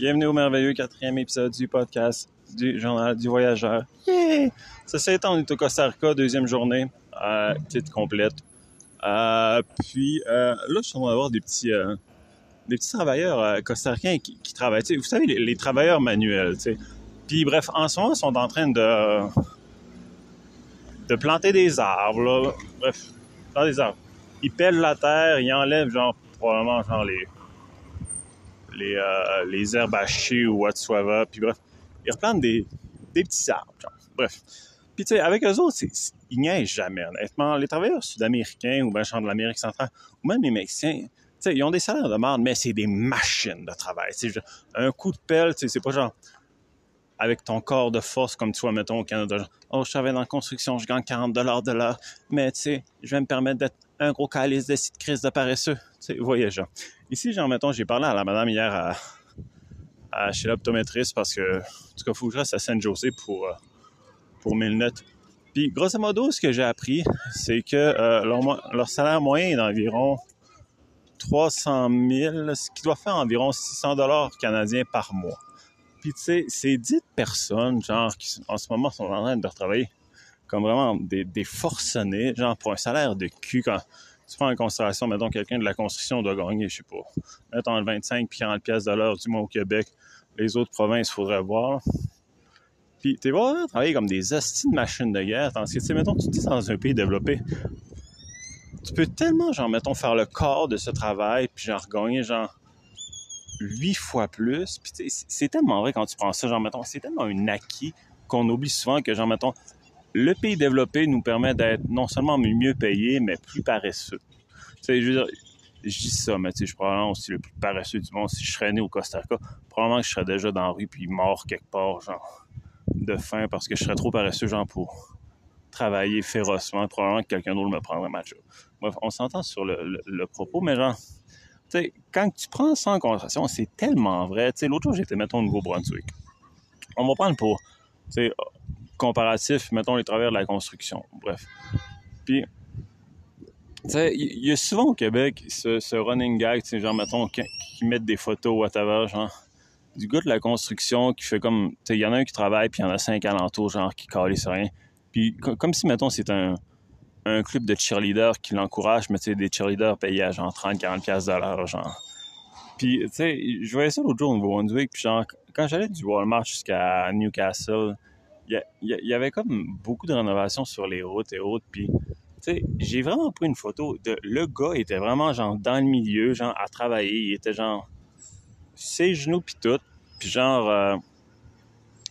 Bienvenue au merveilleux quatrième épisode du podcast du Journal du Voyageur. Yeah! Ça s'est étant, on est au Costa Rica, deuxième journée, euh, complète. Euh, puis euh, là, je suis en train d'avoir des petits, euh, des petits travailleurs euh, costaricains qui, travaillent. Vous savez, les, travailleurs manuels. tu sais. Puis bref, en ce moment, ils sont en train de, de planter des arbres. Bref, planter des arbres. Ils pèlent la terre, ils enlèvent genre probablement genre les les, euh, herbes hachées ou whatsoever. Puis bref, ils replantent des, petits arbres. Bref. Puis tu sais, avec eux autres, ils niaisent jamais, honnêtement. Les travailleurs sud-américains ou genre de l'Amérique centrale, ou même les Mexicains, tu sais, ils ont des salaires de merde, mais c'est des machines de travail. Un coup de pelle, c'est pas genre avec ton corps de force comme tu vois, mettons, au Canada. Oh, je travaille dans la construction, je gagne 40 de l'heure, mais tu sais, je vais me permettre d'être un gros calice de crise de paresseux. Voyageur. Ici, genre, mettons, j'ai parlé à la madame hier à, chez l'optométriste parce que, en tout cas, faut que je reste à San Jose pour, euh, pour mes lunettes. Puis, grosso modo, ce que j'ai appris, c'est que euh, leur, salaire moyen est d'environ 300 000, ce qui doit faire environ 600 dollars canadiens par mois. Puis, tu sais, ces 10 personnes, genre, qui en ce moment sont en train de retravailler comme vraiment des, des forcenés, genre, pour un salaire de cul, quand tu prends en considération, mettons, quelqu'un de la construction doit gagner, je sais pas, mettons, entre 25 puis 40 pièces de l'heure, du moins au Québec. Les autres provinces, faudrait voir. Puis, t'es vraiment travailler comme des hosties de machines de guerre, tandis que, tu sais, mettons, tu dis dans un pays développé, tu peux tellement, genre, mettons, faire le corps de ce travail, puis genre, gagner, genre, huit fois plus. Puis, c'est tellement vrai quand tu prends ça, genre, mettons, c'est tellement un acquis qu'on oublie souvent que, genre, mettons, le pays développé nous permet d'être non seulement mieux payé, mais plus paresseux. Tu je veux dire, je dis ça, mais je suis probablement aussi le plus paresseux du monde. Si je serais né au Costa Rica, probablement que je serais déjà dans la rue puis mort quelque part, genre, de faim, parce que je serais trop paresseux, genre, pour travailler férocement. Probablement que quelqu'un d'autre me prendrait ma job. Bref, on s'entend sur le propos, mais genre, tu sais, quand tu prends ça en considération, c'est tellement vrai. Tu sais, l'autre jour, j'étais, mettons, au Nouveau-Brunswick. On va prendre pour, tu sais, comparatif, mettons, les travailleurs de la construction. Bref. Puis, tu sais, il y, a souvent au Québec ce, running gag, tu genre, mettons, qui, qui mettent des photos, whatever, genre, du gars de la construction qui fait comme, tu sais, il y en a un qui travaille, puis il y en a cinq alentours, genre, qui calissent rien. Puis, co- comme si, mettons, c'est un, un club de cheerleaders qui l'encourage, mais tu sais, des cheerleaders payés à genre 30-40$ piastres de l'heure, genre. Puis, tu sais, je voyais ça l'autre jour au Nouveau-Brunswick, puis genre, quand j'allais du Walmart jusqu'à Newcastle, il y, avait comme beaucoup de rénovations sur les routes et autres, puis, tu sais, j'ai vraiment pris une photo de... Le gars était vraiment, genre, dans le milieu, genre, à travailler, il était, genre, ses genoux puis tout, puis genre... euh,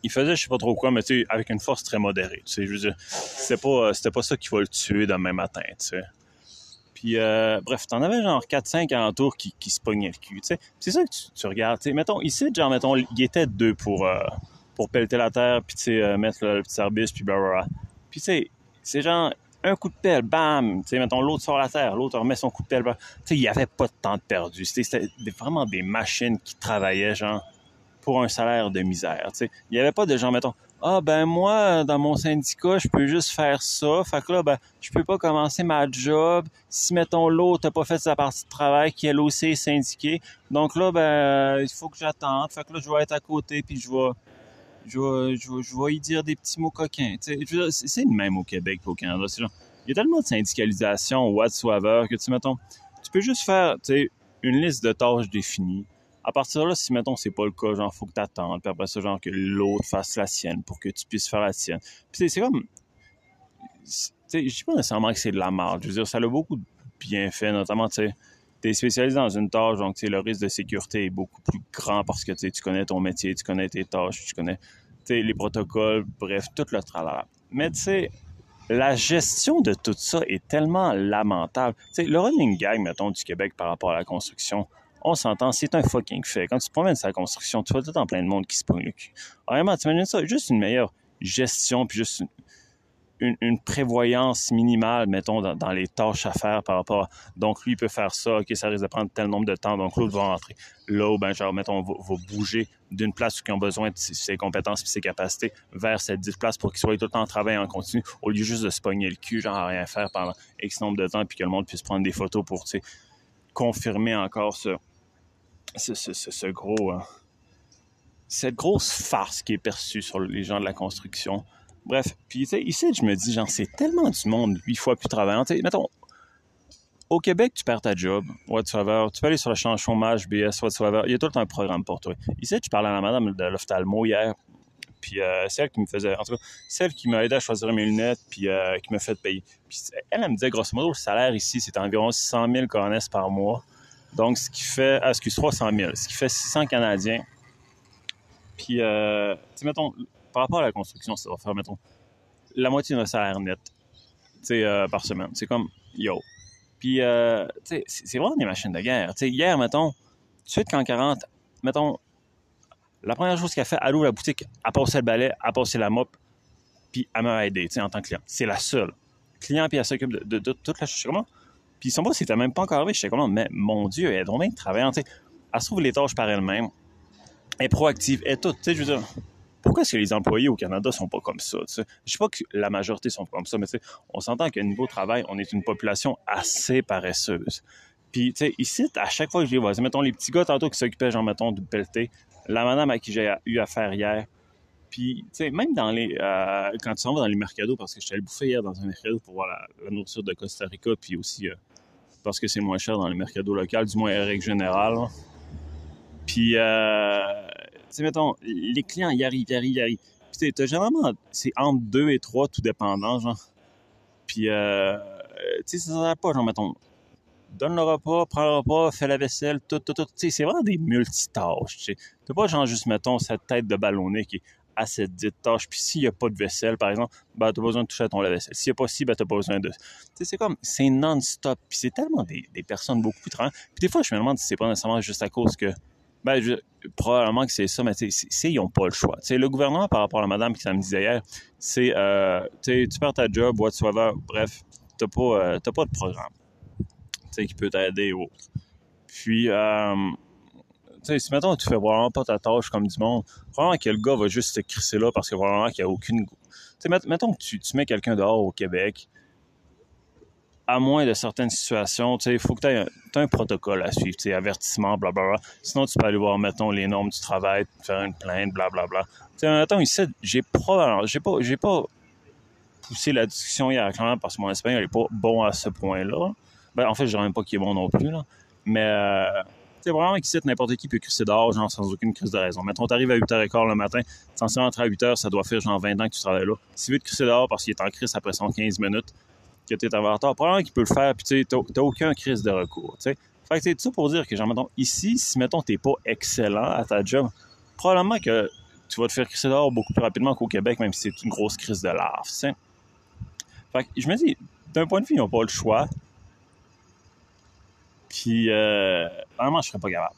il faisait je sais pas trop quoi, mais tu sais, avec une force très modérée. Tu sais, je veux dire, c'était pas, euh, c'était pas ça qui va le tuer demain matin, tu sais. Puis, euh, bref, t'en avais genre 4-5 alentours qui, qui se pognaient le cul, tu sais. C'est ça que tu, tu regardes, tu sais. Mettons, ici, genre, mettons, il était deux pour, euh, pour pelleter la terre, puis, euh, mettre le, le petit arbuste, puis blablabla. Puis, tu sais, c'est genre un coup de pelle, bam! Tu sais, mettons, l'autre sort la terre, l'autre remet son coup de pelle. Tu sais, il y avait pas de temps perdu. C'était vraiment des machines qui travaillaient, genre, pour un salaire de misère. Tu sais, il n'y avait pas de gens, mettons, ah ben moi, dans mon syndicat, je peux juste faire ça. Fait que là, ben, je peux pas commencer ma job si, mettons, l'autre n'a pas fait sa partie de travail, qui elle aussi est syndiquée. Donc là, ben, il faut que j'attende. Fait que là, je vais être à côté, puis je vais, je vais, y dire des petits mots coquins. C'est le même au Québec au Canada. Il y a tellement de syndicalisation whatsoever que, tu mettons, tu peux juste faire, une liste de tâches définies. À partir de là, si, mettons, c'est pas le cas, genre, faut que t'attendes, puis après ça, genre, que l'autre fasse la sienne pour que tu puisses faire la tienne. Puis c'est- comme... je dis pas nécessairement que c'est de la marge. Je veux dire, ça a beaucoup de bienfaits, notamment, tu sais, t'es spécialisé dans une tâche, donc, le risque de sécurité est beaucoup plus grand parce que, tu connais ton métier, tu connais tes tâches, tu connais, les protocoles, bref, tout le tralala. Mais, tu sais, la gestion de tout ça est tellement lamentable. Tu sais, le running gag, mettons, du Québec par rapport à la construction, on s'entend, c'est un fucking fait. Quand tu promènes sur la construction, tu vois tout en plein de monde qui se pogne le cul. Vraiment, tu imagines ça? Juste une meilleure gestion, puis juste une, une, prévoyance minimale, mettons, dans, les tâches à faire par rapport à... Donc, lui, peut faire ça, OK, ça risque de prendre tel nombre de temps, donc l'autre va rentrer. Là, où, ben, genre, mettons, va, va bouger d'une place où ils ont besoin de ses, compétences et ses capacités vers cette dite place pour qu'ils soient tout le temps en travail en continu, au lieu juste de se pogner le cul, genre, à rien faire pendant X nombre de temps, puis que le monde puisse prendre des photos pour, tu sais, confirmer encore ce, ce, ce, ce, ce gros... euh, cette grosse farce qui est perçue sur les gens de la construction. Bref, puis tu sais, ici, je me dis, genre, c'est tellement du monde huit fois plus travaillant. Tu sais, mettons, au Québec, tu perds ta job, whatsoever. Tu peux aller sur le champ chômage, BS, whatsoever. Il y a tout le temps un programme pour toi. Ici, je parlais à la madame de l'ophtalmo hier, puis euh, c'est elle qui me faisait, en tout cas, celle qui m'a aidé à choisir mes lunettes, puis euh, qui m'a fait payer. Puis elle, elle me disait, grosso modo, le salaire ici, c'est environ 600 000 coronesses par mois. Donc, ce qui fait, ah, excuse, 300 000, ce qui fait 600 Canadiens. Puis, euh, tu mettons, par rapport à la construction, ça va faire, mettons, la moitié notre salaire net, euh, par semaine. C'est comme, yo. Puis, euh, c'est vraiment des machines de guerre. Hier, mettons, suite, quand 40, mettons, la première chose qu'elle fait, elle ouvre la boutique, elle passe le balai, elle passe la mop, puis elle m'a aidé, en tant que client. C'est la seule. Client, puis elle s'occupe de, toute la chose. Comment? Puis son boss, c'était même pas encore arrivé. Je sais comment, mais mon Dieu, elle est vraiment travaillante. Tu sais, elle se trouve les tâches par elle-même. Elle est proactive. Elle est toute, tu sais, je veux dire, pourquoi est-ce que les employés au Canada sont pas comme ça? Tu sais? Je sais pas que la majorité sont comme ça, mais on s'entend qu'à niveau travail, on est une population assez paresseuse. Puis, ici, à chaque fois que je les vois, mettons les petits gars tantôt qui s'occupaient, genre, mettons, du pelleté, la madame à qui j'ai eu affaire hier, puis, même dans les. Euh, quand tu s'en vas dans les mercados, parce que je suis allé bouffer hier dans un mercado pour voir la, nourriture de Costa Rica, puis aussi euh, parce que c'est moins cher dans les mercados locaux, du moins en règle générale. Puis, euh, sais, mettons, les clients, ils arrivent, ils arrivent, ils arrivent. Puis, tu généralement, c'est entre deux et trois, tout dépendant, genre. Puis, euh, tu sais, ça ne pas, genre, mettons, donne le repas, prends le repas, fais la vaisselle, tout, tout, tout. Tu sais, c'est vraiment des multitâches, tu sais. T'as pas, genre, juste, mettons, cette tête de ballonné qui est à cette dite tâche. Puis s'il n'y a pas de vaisselle, par exemple, ben, tu as besoin de toucher à ton lave-vaisselle. S'il n'y a pas ci, ben, tu pas besoin de. Tu sais, c'est comme, c'est non-stop. Puis c'est tellement des, des, personnes beaucoup travaillantes. Puis des fois, je me demande si c'est pas nécessairement juste à cause que. Ben, je, probablement que c'est ça, mais sais, ils n'ont pas le choix. Tu sais, le gouvernement, par rapport à la madame qui ça me disait hier, c'est, euh, tu perds ta job, whatsoever, bref, tu n'as pas, euh, pas de programme, qui peut t'aider ou autre. Puis, euh, si mettons tu fais vraiment pas ta tâche comme du monde, probablement que le gars va juste se crisser là parce que vraiment qu'il n'y a aucune. Tu sais, mettons que tu mets quelqu'un dehors au Québec, à moins de certaines situations, tu sais, il faut que tu aies, un protocole à suivre, tu sais, avertissement, blablabla. Sinon, tu peux aller voir, mettons, les normes du travail, faire une plainte, blablabla. Tu sais, mettons, ici, j'ai pas, j'ai pas, j'ai pas poussé la discussion hier, clairement, parce que mon espagnol n'est pas bon à ce point-là. Ben, en fait, je même pas qu'il est bon non plus, là. Mais, euh, c'est vraiment qu'ici, n'importe qui peut crisser dehors, genre, sans aucune crise de raison. Mettons, t'arrives à 8h15 le matin, censé rentrer à 8h, ça doit faire genre 20 ans que tu travailles là. Si tu veux te crisser dehors parce qu'il est en crise après 115 minutes, que tu es en probablement qu'il peut le faire, puis tu t'as aucun crise de recours. Fait que c'est tout ça pour dire que, genre, mettons, ici, si, mettons, t'es pas excellent à ta job, probablement que tu vas te faire crisser dehors beaucoup plus rapidement qu'au Québec, même si c'est une grosse crise de larve, tu sais. Fait que je me dis, d'un point de vue, ils n'ont pas le choix. Puis, euh, vraiment, je serais pas capable.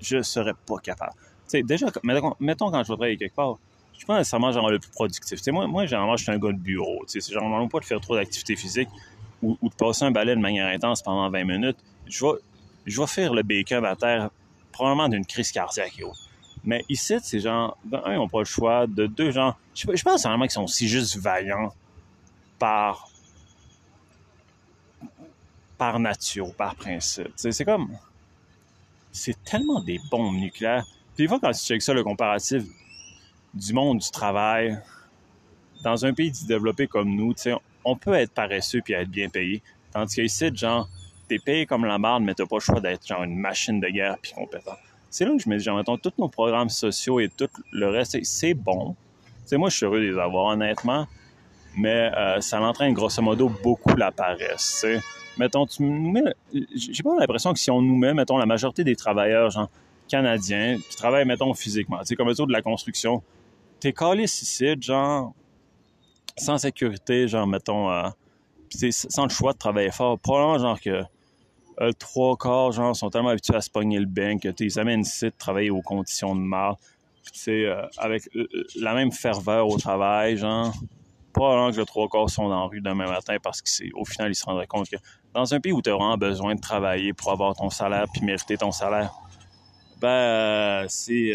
Je serais pas capable. Tu sais, déjà, mettons, quand je vais travailler quelque part, je pas nécessairement genre le plus productif. Tu sais, moi, moi, généralement, je suis un gars de bureau. C'est genre, pas de faire trop d'activité physique ou, de passer un balai de manière intense pendant 20 minutes. Je vais, faire le bacon à terre, probablement d'une crise cardiaque Mais ici, c'est genre, de un, ils n'ont pas le choix. De deux, genre, je, je pense vraiment qu'ils sont aussi juste vaillants par par nature, par principe. C'est comme. C'est tellement des bombes nucléaires. Puis des fois, quand tu checkes ça, le comparatif du monde du travail, dans un pays développé comme nous, on peut être paresseux puis être bien payé. Tandis qu'ici, genre, t'es payé comme la marde, mais t'as pas le choix d'être genre une machine de guerre puis compétent. C'est là que je me dis, mettons, tous nos programmes sociaux et tout le reste, c'est bon. sais, moi, je suis heureux de les avoir, honnêtement, mais euh, ça entraîne grosso modo beaucoup la paresse mettons, tu mets. J'ai pas l'impression que si on nous met, mettons, la majorité des travailleurs, genre, canadiens, qui travaillent, mettons, physiquement, tu sais, comme eux de la construction, t'es calé ici, genre, sans sécurité, genre, mettons, euh, sans le choix de travailler fort. Probablement, genre, que euh, trois quarts, genre, sont tellement habitués à se pogner le bain que, ils amènent ici de travailler aux conditions de mal. sais, euh, avec la même ferveur au travail, genre, probablement que le trois quarts sont dans la rue demain matin parce qu'au final, ils se rendraient compte que dans un pays où tu as vraiment besoin de travailler pour avoir ton salaire puis mériter ton salaire, ben, c'est,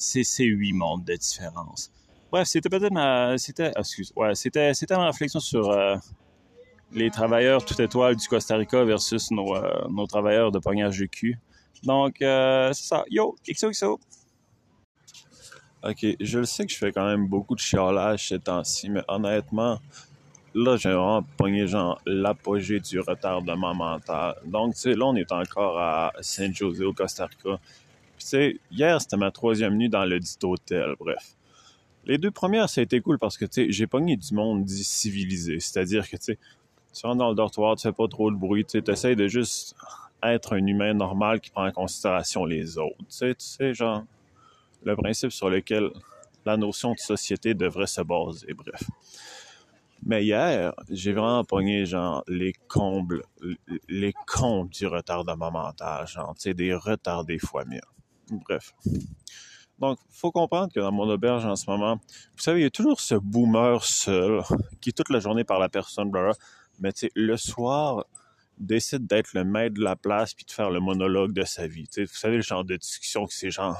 c'est, huit mondes de différence. Bref, c'était peut-être ma, c'était, excuse, ouais, c'était, c'était ma réflexion sur euh, les travailleurs tout étoile du Costa Rica versus nos, euh, nos travailleurs de pognage de cul. Donc, euh, c'est ça. Yo, XOXO! Ok, je le sais que je fais quand même beaucoup de chiolage ces temps-ci, mais honnêtement, là, j'ai vraiment pogné, genre, l'apogée du retardement mental. Donc, tu sais, là, on est encore à San Jose, au Costa Rica. Sais, hier, c'était ma troisième nuit dans le dit hôtel, bref. Les deux premières, ça a été cool parce que, tu sais, j'ai pogné du monde dit civilisé. C'est-à-dire que, tu sais, tu rentres dans le dortoir, tu fais pas trop de bruit, tu sais, essaies de juste être un humain normal qui prend en considération les autres. Tu sais, tu sais, genre, le principe sur lequel la notion de société devrait se baser, bref. Mais hier, j'ai vraiment pogné, genre, les combles, les combles du retardement mental, genre, tu sais, des retardés fois mieux. Bref. Donc, faut comprendre que dans mon auberge en ce moment, vous savez, il y a toujours ce boomer seul qui toute la journée par la personne, mais tu le soir, décide d'être le maître de la place puis de faire le monologue de sa vie. Vous savez, le genre de discussion que c'est genre,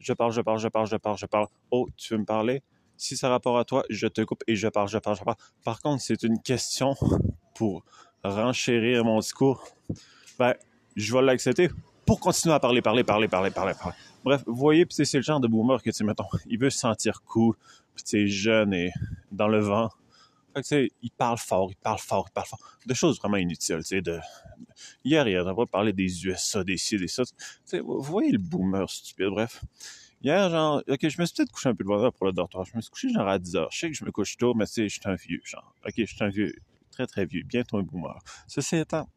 je parle, je parle, je parle, je parle, je parle. Oh, tu veux me parler? Si ça rapport à toi, je te coupe et je parle, je parle, je parle. Par contre, c'est une question pour renchérir mon discours. Ben, je vais l'accepter pour continuer à parler, parler, parler, parler, parler, parler. Bref, vous voyez, c'est le genre de boomer que, tu mettons, il veut se sentir cool, puis tu jeune et dans le vent. Fait que, il parle fort, il parle fort, il parle fort. De choses vraiment inutiles, tu sais, de... Hier, il pas parlé des USA, des ci, des ça. Tu vous voyez le boomer stupide, bref. Hier, genre, ok, je me suis peut-être couché un peu de bonheur pour le dortoir. Je me suis couché genre à 10 heures. Je sais que je me couche tôt, mais tu sais, je suis un vieux, genre. Ok, je suis un vieux, très très vieux, bientôt un boomer. Ceci étant,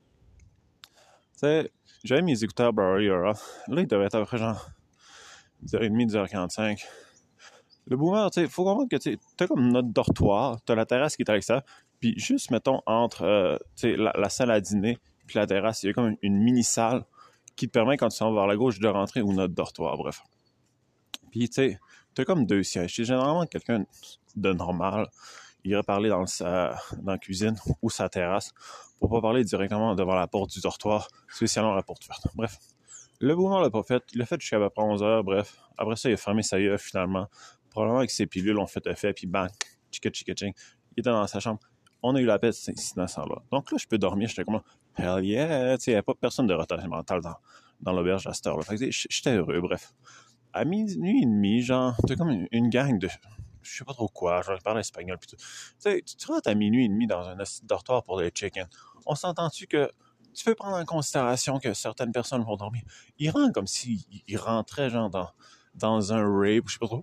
sais, j'avais mes écouteurs Barry Là, il devait être à peu près genre 10h30, 10h45. Le boomer, tu faut comprendre que tu as comme notre dortoir, tu as la terrasse qui est à l'extérieur, puis juste, mettons, entre euh, la, la, salle à dîner puis la terrasse, il y a comme une, mini-salle qui te permet, quand tu vas vers la gauche, de rentrer ou notre dortoir, bref. Puis, tu sais, t'as comme deux sièges. C'est généralement quelqu'un de normal. Il irait parler dans, sa, dans la cuisine ou sa terrasse pour pas parler directement devant la porte du dortoir, spécialement la porte verte. Bref. Le boomer l'a pas fait. Il l'a fait jusqu'à peu près 11 heures, bref. Après ça, il a fermé sa gueule, finalement. Probablement que ses pilules ont fait effet, puis bang, chica chica ching. Il était dans sa chambre. On a eu la paix de cet incident-là. Donc là, je peux dormir. J'étais comme, hell yeah, il n'y a pas personne de retard mental dans, dans l'auberge à cette heure-là. Fait que j'étais heureux, bref. À minuit et demi, genre, t'as comme une, gang de, je sais pas trop quoi, je parle espagnol pis tout. Tu sais, tu rentres à minuit et demi dans un dortoir pour les chicken. On s'entend-tu que tu peux prendre en considération que certaines personnes vont dormir? Ils rentrent comme s'ils rentraient, genre, dans, dans un rape, je sais pas trop.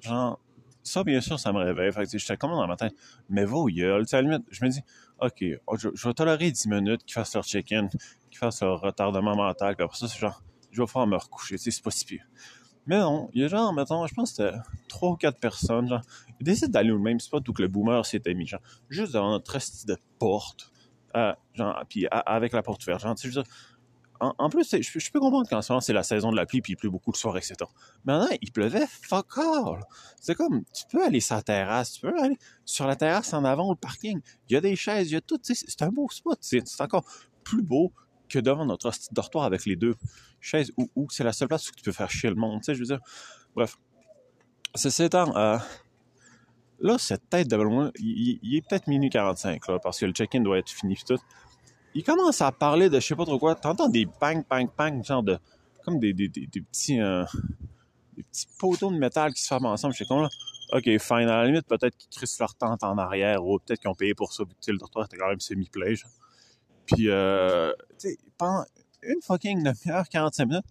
Genre, ça, bien sûr, ça me réveille. Fait que, j'étais comme dans ma tête, mais va au gueule. à la limite, je me dis, OK, oh, je, vais tolérer 10 minutes qu'ils fassent leur check-in, qu'ils fassent leur retardement mental, puis ça, genre, je vais faire me recoucher, c'est pas si pire. Mais non, il y a genre, mettons, je pense que c'était 3 ou 4 personnes, genre, ils décident d'aller au même spot où que le boomer s'était mis, genre, juste devant notre reste de porte, euh, genre, puis avec la porte ouverte, genre, tu sais, dire, en, plus, je, peux comprendre qu'en ce moment, c'est la saison de la pluie, puis il pleut beaucoup le soir, etc. Maintenant, il pleuvait fuck all. C'est comme, tu peux aller sur la terrasse, tu peux aller sur la terrasse en avant, au parking. Il y a des chaises, il y a tout, c'est un beau spot. C'est encore plus beau que devant notre dortoir avec les deux chaises, où, c'est la seule place où tu peux faire chier le monde, tu sais, je veux dire. Bref. Ceci étant, euh, là, cette tête de ballon, il, est peut-être minuit 45, là, parce que le check-in doit être fini, tout il commence à parler de je sais pas trop quoi. T'entends des bang, bang, bang, genre de. comme des, des, petits. Euh, des petits poteaux de métal qui se forment ensemble. Je sais comme là. Ok, fine. À la limite, peut-être qu'ils crissent leur tente en arrière ou peut-être qu'ils ont payé pour ça. Puis, le dortoir était quand même semi-play. Puis, euh, tu sais, pendant une fucking demi-heure, 45 minutes,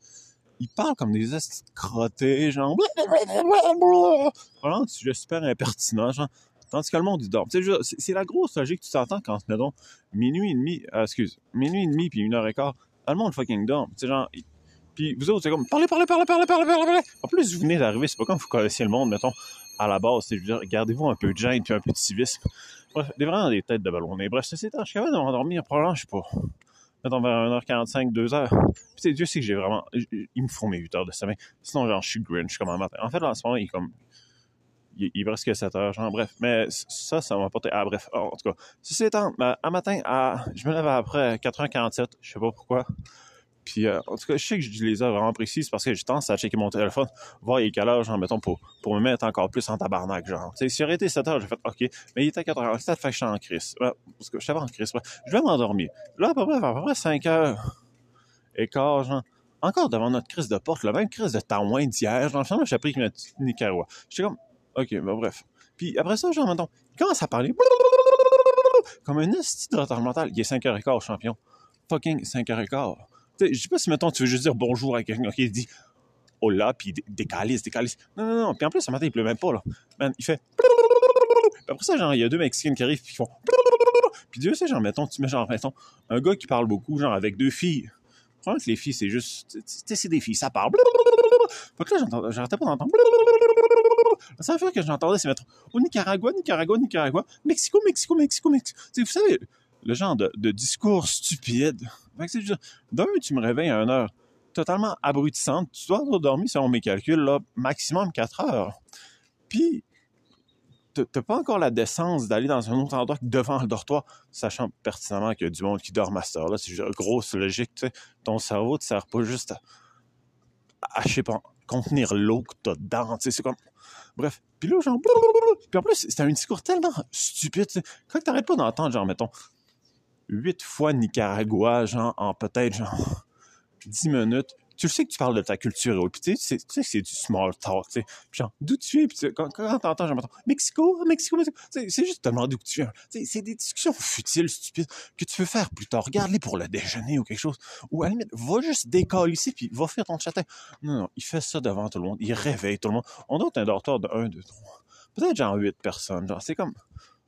ils parlent comme des estis crottés, genre. Vraiment, tu super impertinent, genre. Tandis que le monde, il dort. C'est la grosse logique que tu t'entends quand, mettons, minuit et demi, euh, excuse, minuit et demi puis une heure et quart, le monde fucking dort. Tu sais, genre, puis vous autres, c'est comme, parlez, parlez, parlez, parlez, parlez, parlez, parlez. En plus, vous venez d'arriver, c'est pas comme vous connaissiez le monde, mettons, à la base. C'est, gardez-vous un peu de gêne puis un peu de civisme. Des vraiment des têtes de ballon. Mais bref, c'est temps, je suis capable de m'endormir, probablement, je sais pas. Mettons, vers 1h45, 2h. Puis, Dieu sait que j'ai vraiment, il me faut mes 8 heures de sommeil. Sinon, genre, je suis grinch comme un matin. En fait, là, en ce moment, il est comme, il, il presque 7 heures, genre, bref. Mais ça, ça m'a porté, ah, bref, en tout cas. Ceci étant, à matin, à, je me lève après 4h47, je sais pas pourquoi. Puis, euh, en tout cas, je sais que je les heures vraiment précises parce que j'ai tendance à checker mon téléphone, voir il quelle heure, genre, mettons, pour, pour me mettre encore plus en tabarnak, genre. Tu sais, s'il aurait été 7 heures, j'ai fait, OK, mais il était 4 h fait que je suis en crise. parce que je suis en crise. Je vais m'endormir. Là, à peu près, à peu près 5 heures quart, genre, encore devant notre crise de porte, la même crise de Taouin d'hier, genre, finalement, j'ai pris que Nicaragua. J'étais comme, OK, ben bref. Puis après ça, genre, maintenant, il commence à parler comme un esti de retard mental. Il est 5h15, champion. Fucking 5h15. Je sais pas si, mettons, tu veux juste dire bonjour à quelqu'un qui dit oh là, puis décalisse, décalisse. Non, non, non. Puis en plus, ce matin, il pleut même pas, là. Man, il fait. Puis après ça, genre, il y a deux Mexicains qui arrivent, puis ils font. Puis Dieu sait, genre, mettons, tu mets, genre, mettons, un gars qui parle beaucoup, genre, avec deux filles. Probablement que les filles, c'est juste. Tu c'est des filles, ça parle. Fait que là, j'arrêtais pas d'entendre. Ça veut dire que j'entendais, c'est mettre au Nicaragua, Nicaragua, Nicaragua, Mexico, Mexico, Mexico, Mexico. sais, vous savez, le genre de, discours stupide. Fait que c'est d'un, tu me réveilles à une heure totalement abrutissante. Tu dois avoir dormi, selon mes calculs, là, maximum 4 heures. Puis, t'as pas encore la décence d'aller dans un autre endroit que devant le dortoir, sachant pertinemment qu'il y a du monde qui dort à cette heure-là. C'est grosse logique, tu sais. Ton cerveau ne sert pas juste à, à, sais pas, contenir l'eau que t'as dedans, tu sais. C'est comme... Bref. Puis là, genre... Puis en plus, c'était un discours tellement stupide, tu sais. Quand t'arrêtes pas d'entendre, genre, mettons, huit fois Nicaragua, genre, en peut-être, genre, dix minutes, tu sais que tu parles de ta culture puis tu sais, que c'est du small talk, tu sais. genre, d'où tu es, puis quand, t'entends, genre, Mexico, Mexico, Mexico, c'est juste te demander d'où tu viens. C'est des discussions futiles, stupides, que tu peux faire plus tard. Regarde-les pour le déjeuner ou quelque chose. Ou à la limite, va juste décoller ici, puis va faire ton châtain. Non, non, il fait ça devant tout le monde. Il réveille tout le monde. On doit être un dortoir de 1, 2, 3. Peut-être genre 8 personnes. Genre, c'est comme,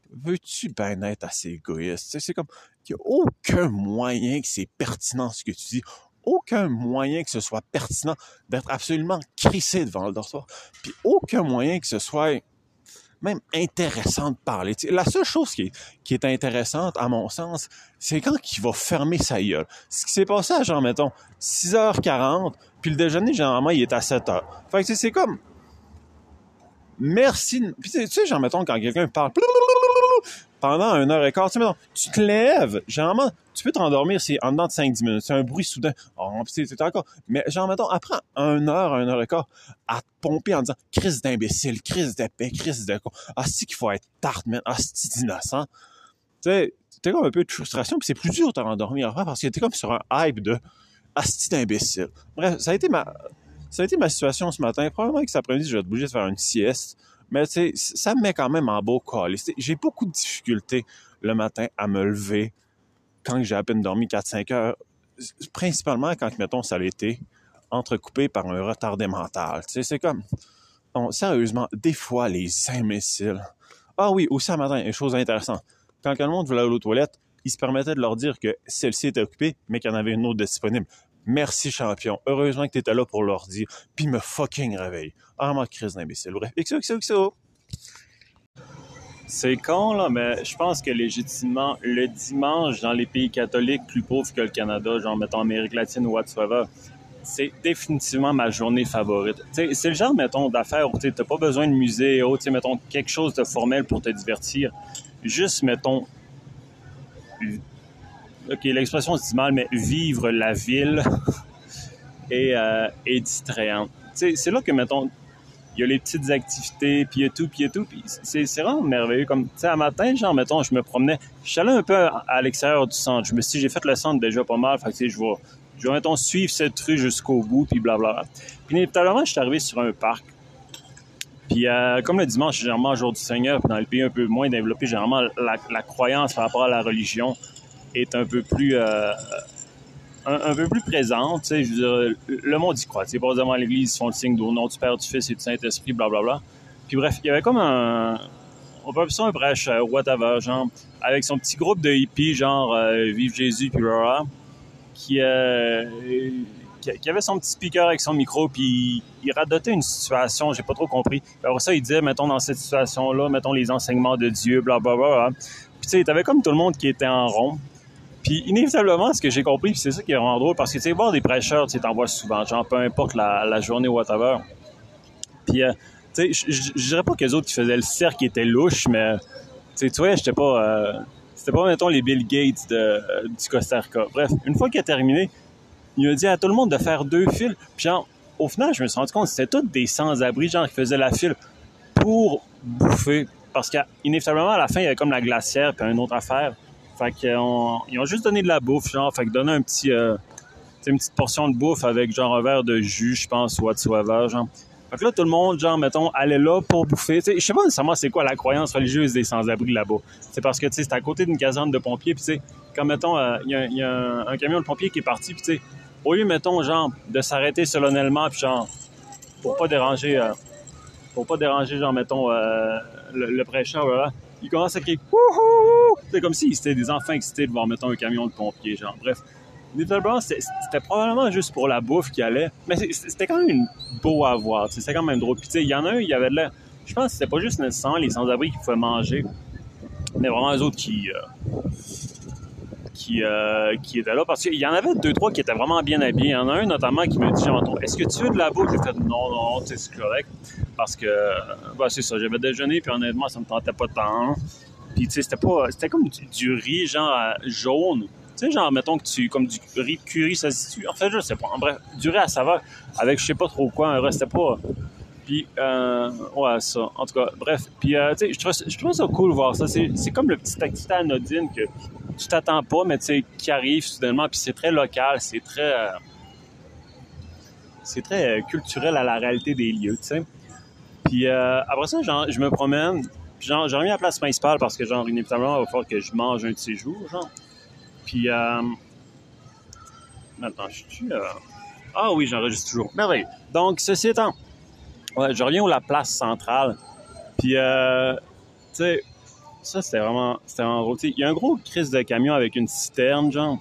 veux-tu bien être assez égoïste? C'est comme, il n'y a aucun moyen que c'est pertinent ce que tu dis aucun moyen que ce soit pertinent d'être absolument crissé devant le dortoir, puis aucun moyen que ce soit même intéressant de parler. la seule chose qui est, intéressante, à mon sens, c'est quand il va fermer sa gueule. Ce qui s'est passé à genre, mettons, 6h40, puis le déjeuner, généralement, il est à 7h. Fait que c'est comme... Merci... Puis tu sais, genre, mettons, quand quelqu'un parle pendant une heure et quart. Tu tu te lèves, généralement, tu peux te rendormir c'est en dedans de 5-10 minutes. C'est un bruit soudain. Oh, c'est encore. Mais genre, mettons, après une heure, une heure et quart, à te pomper en disant crise d'imbécile, crise d'épée, crise de con. Ah, c'est qu'il faut être tarte, man. Ah, c'est d'innocent. Tu sais, t'es comme un peu de frustration, puis c'est plus dur de te rendormir après parce que t'es comme sur un hype de ah, c'est d'imbécile. Bref, ça a été ma, ça a été ma situation ce matin. Probablement que cet après-midi, je vais être obligé de faire une sieste. Mais ça me met quand même en beau col. J'ai beaucoup de difficultés le matin à me lever quand j'ai à peine dormi 4-5 heures. Principalement quand, mettons, ça été entrecoupé par un retardé mental. C'est comme... sérieusement, des fois, les imbéciles... Ah oui, aussi un matin, une chose intéressante. Quand le monde voulait aller aux toilettes, il se permettait de leur dire que celle-ci était occupée, mais qu'il y en avait une autre disponible. Merci, champion. Heureusement que tu étais là pour leur dire. Puis me fucking réveille. Ah, ma crise d'imbécile. Bref, XO. C'est con, là, mais je pense que légitimement, le dimanche, dans les pays catholiques plus pauvres que le Canada, genre, mettons, Amérique latine ou whatsoever, c'est définitivement ma journée favorite. C'est le genre, mettons, d'affaires où tu n'as pas besoin de musée ou, mettons, quelque chose de formel pour te divertir. Juste, mettons, OK, l'expression se dit mal, mais vivre la ville est, euh, est distrayant. C'est là que, mettons, il y a les petites activités, puis et tout, puis et tout, puis c'est vraiment merveilleux. Comme, tu sais, à matin, genre, mettons, je me promenais, je suis allé un peu à, l'extérieur du centre. Je me suis dit, j'ai fait le centre déjà pas mal, fait que, je vais, je vais, mettons, suivre cette rue jusqu'au bout, puis blablabla. Puis inévitablement, je suis arrivé sur un parc. Puis euh, comme le dimanche, généralement, jour du Seigneur, puis dans les pays un peu moins développés, généralement, la croyance par rapport à la religion, est un peu plus euh, un, peu plus présente. Je veux dire, le monde y croit. C'est pas à l'Église, ils font le signe au nom du Père, du Fils et du Saint-Esprit, blablabla. Puis bref, il y avait comme un. On peut appeler ça un prêche, euh, whatever, genre, avec son petit groupe de hippies, genre euh, Vive Jésus, puis blablabla, qui, qui, avait son petit speaker avec son micro, puis il radotait une situation, j'ai pas trop compris. Après ça, il disait, mettons, dans cette situation-là, mettons les enseignements de Dieu, blablabla. Puis tu sais, t'avais comme tout le monde qui était en rond. Puis inévitablement, ce que j'ai compris, c'est ça qui est vraiment drôle, parce que tu sais, voir des prêcheurs, tu t'en vois souvent, genre peu importe la, journée ou whatever. Puis, euh, tu sais, je dirais pas que les autres qui faisaient le cercle étaient louches, mais tu vois, j'étais pas... Euh, c'était pas, mettons, les Bill Gates euh, du Costa Rica. Bref, une fois qu'il a terminé, il a dit à tout le monde de faire deux fils. Puis genre, au final, je me suis rendu compte que c'était tous des sans-abri, genre, qui faisaient la file pour bouffer. Parce qu'inévitablement, à la fin, il y avait comme la glacière puis une autre affaire. Fait qu'ils ont, ils ont juste donné de la bouffe, genre, fait que donner un petit, euh, une petite portion de bouffe avec genre un verre de jus, je pense, whatsoever, genre. Fait que là, tout le monde, genre, mettons, allait là pour bouffer. Je sais pas nécessairement c'est quoi la croyance religieuse des sans-abri là-bas. C'est parce que, tu sais, c'est à côté d'une caserne de pompiers, puis tu sais, quand, mettons, euh, il y, a, un, camion de pompiers qui est parti, puis tu sais, au lieu, mettons, genre, de s'arrêter solennellement, puis genre, pour pas déranger, euh, pour pas déranger, genre, mettons, euh, le, prêcheur, voilà, il commence à crier « Wouhou! » C'est comme s'ils étaient des enfants excités de voir, mettons, un camion de pompiers, genre. Bref, Little c'était probablement juste pour la bouffe qui allait, mais c'était quand même beau à voir. C'était quand même drôle. Puis, il y en a un, il y avait de l'air. Je pense que c'était pas juste nécessairement les sans-abri qui pouvaient manger, mais vraiment les autres qui. Euh, qui, euh, qui étaient là. Parce qu'il y en avait deux, trois qui étaient vraiment bien habillés. Il y en a un notamment qui me dit Est-ce que tu veux de la bouffe J'ai fait Non, non, c'est correct. Parce que, bah, c'est ça, j'avais déjeuné, puis honnêtement, ça me tentait pas tant. Puis, tu sais, c'était pas. C'était comme du riz, genre jaune tu sais, genre, mettons que tu, comme du riz de curry, ça se dit, en fait, je sais pas, en bref, du riz à saveur avec je sais pas trop quoi, un restait pas. Puis, euh, ouais, ça. En tout cas, bref. Puis, euh, tu sais, je trouve, ça cool voir ça. C'est comme le petit activité anodine que tu t'attends pas, mais tu sais, qui arrive soudainement. Puis, c'est très local, c'est très. Euh, c'est très culturel à la réalité des lieux, tu sais. Puis, après ça, genre, je me promène. Puis, genre, j'ai remis à la place principale parce que, genre, inévitablement, il va falloir que je mange un de ces jours, genre. Puis, euh... attends, je suis... Euh... Ah oui, j'enregistre toujours. Merveilleux. Donc, ceci étant, ouais, je reviens à la place centrale. Puis, euh, tu sais, ça, c'était vraiment, c'était vraiment gros. Il y a un gros crise de camion avec une citerne, genre.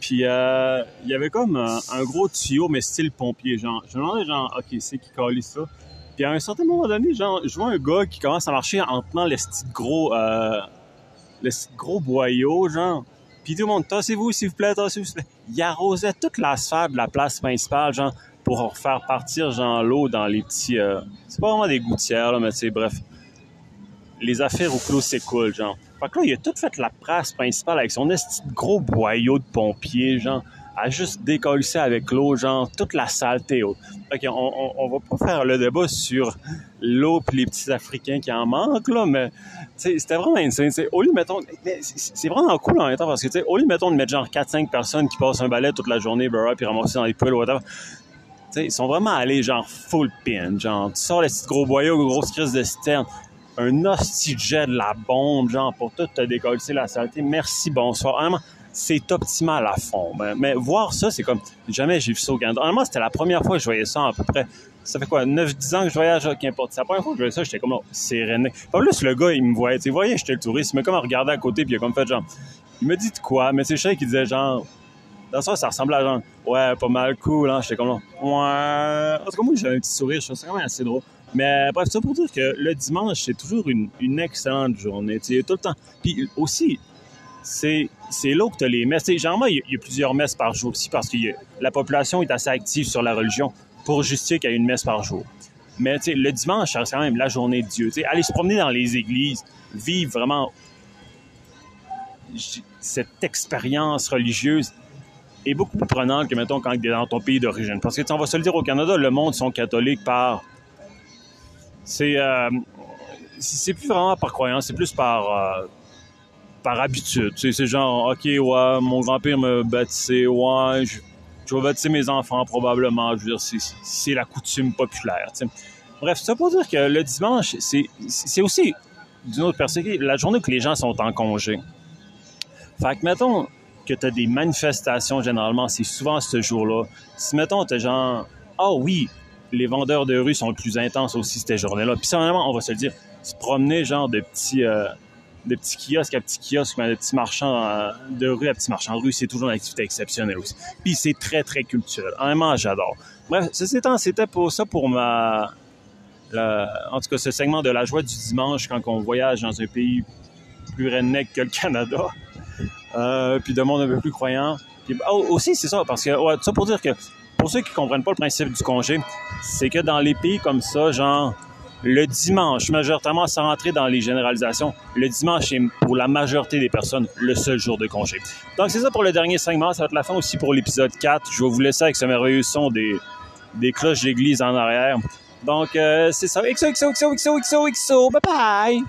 Puis, euh, il y avait comme un, gros tuyau, mais style pompier, genre. Je me demandais, genre, OK, c'est qui colle ça? Puis, à un certain moment donné, genre, je vois un gars qui commence à marcher en tenant le style gros, euh, le gros boyau, genre. Puis tout le monde, tassez-vous, s'il vous plaît, tassez-vous. Il arrosait toute la sphère de la place principale, genre, pour faire partir, genre, l'eau dans les petits... Euh, c'est pas vraiment des gouttières, là, mais sais, bref. Les affaires au clos s'écoulent, genre. Fait que là, il a tout fait la place principale avec son gros boyau de pompier, genre à juste décoller avec l'eau, genre toute la saleté. OK, on, on, va pas faire le débat sur l'eau puis les petits Africains qui en manquent, là, mais c'était vraiment insane. C'est vraiment cool en même temps parce que, au lieu, mettons, de mettre genre 4-5 personnes qui passent un balai toute la journée, puis ramasser dans les poules, whatever, ils sont vraiment allés genre full pin, genre, tu sors les petits gros boyaux, grosse crise de citerne, un hostie jet de la bombe, genre, pour tout te décoller la saleté. Merci, bonsoir. Vraiment, c'est optimal à fond. Mais, voir ça, c'est comme jamais j'ai vu ça au Canada. Honnêtement, c'était la première fois que je voyais ça à peu près. Ça fait quoi, 9-10 ans que je voyage, qu'importe. C'est la première fois que je voyais ça, j'étais comme, oh, c'est René. Pas plus, le gars, il me voyait, tu voyais, j'étais le touriste, il m'a comme regardé à côté, puis il a comme fait genre, il me dit de quoi, mais c'est sais qui disait genre, dans ça, ça ressemblait à genre, ouais, pas mal cool, hein. J'étais comme, ouais. En tout cas, moi, j'avais un petit sourire, je trouve ça quand même assez drôle. Mais bref, ça pour dire que le dimanche, c'est toujours une, une excellente journée, tu sais, tout le temps. Puis aussi, c'est là que tu as les messes. généralement, il y, a plusieurs messes par jour aussi parce que la population est assez active sur la religion pour justifier qu'il y a une messe par jour. Mais le dimanche, c'est quand même la journée de Dieu. aller se promener dans les églises, vivre vraiment cette expérience religieuse est beaucoup plus prenante que, mettons, quand tu es dans ton pays d'origine. Parce que, on va se le dire, au Canada, le monde sont catholiques par... C'est... Euh, c'est plus vraiment par croyance, c'est plus par... Euh, par habitude. C'est genre, OK, ouais, mon grand-père me baptisé, ouais, je, vais baptiser mes enfants probablement. Je veux dire, c'est la coutume populaire. Bref, ça pour dire que le dimanche, c'est aussi, d'une autre perspective, la journée que les gens sont en congé. Fait que, mettons que tu as des manifestations, généralement, c'est souvent ce jour-là. Si, mettons, tu genre, ah oui, les vendeurs de rue sont plus intenses aussi cette journée-là. Puis, vraiment, on va se le dire, se promener, genre, de petits... Euh, de petits kiosques à petits kiosques, de petits marchands euh, de rue à petits marchands de rue, c'est toujours une activité exceptionnelle aussi. Puis c'est très, très culturel. Vraiment, j'adore. Bref, c'était pour ça pour ma... en tout cas, ce segment de la joie du dimanche quand on voyage dans un pays plus redneck que le Canada, euh, puis de monde un peu plus croyant. Oh, aussi, c'est ça, parce que, ouais, ça pour dire que, pour ceux qui comprennent pas le principe du congé, c'est que dans les pays comme ça, genre le dimanche, majoritairement sans rentrer dans les généralisations, le dimanche est pour la majorité des personnes le seul jour de congé. Donc c'est ça pour le dernier segment, ça va être la fin aussi pour l'épisode 4. Je vais vous laisser avec ce merveilleux son des, des cloches d'église en arrière. Donc euh, c'est ça. XO, XO, XO, XO, XO, XO, bye bye!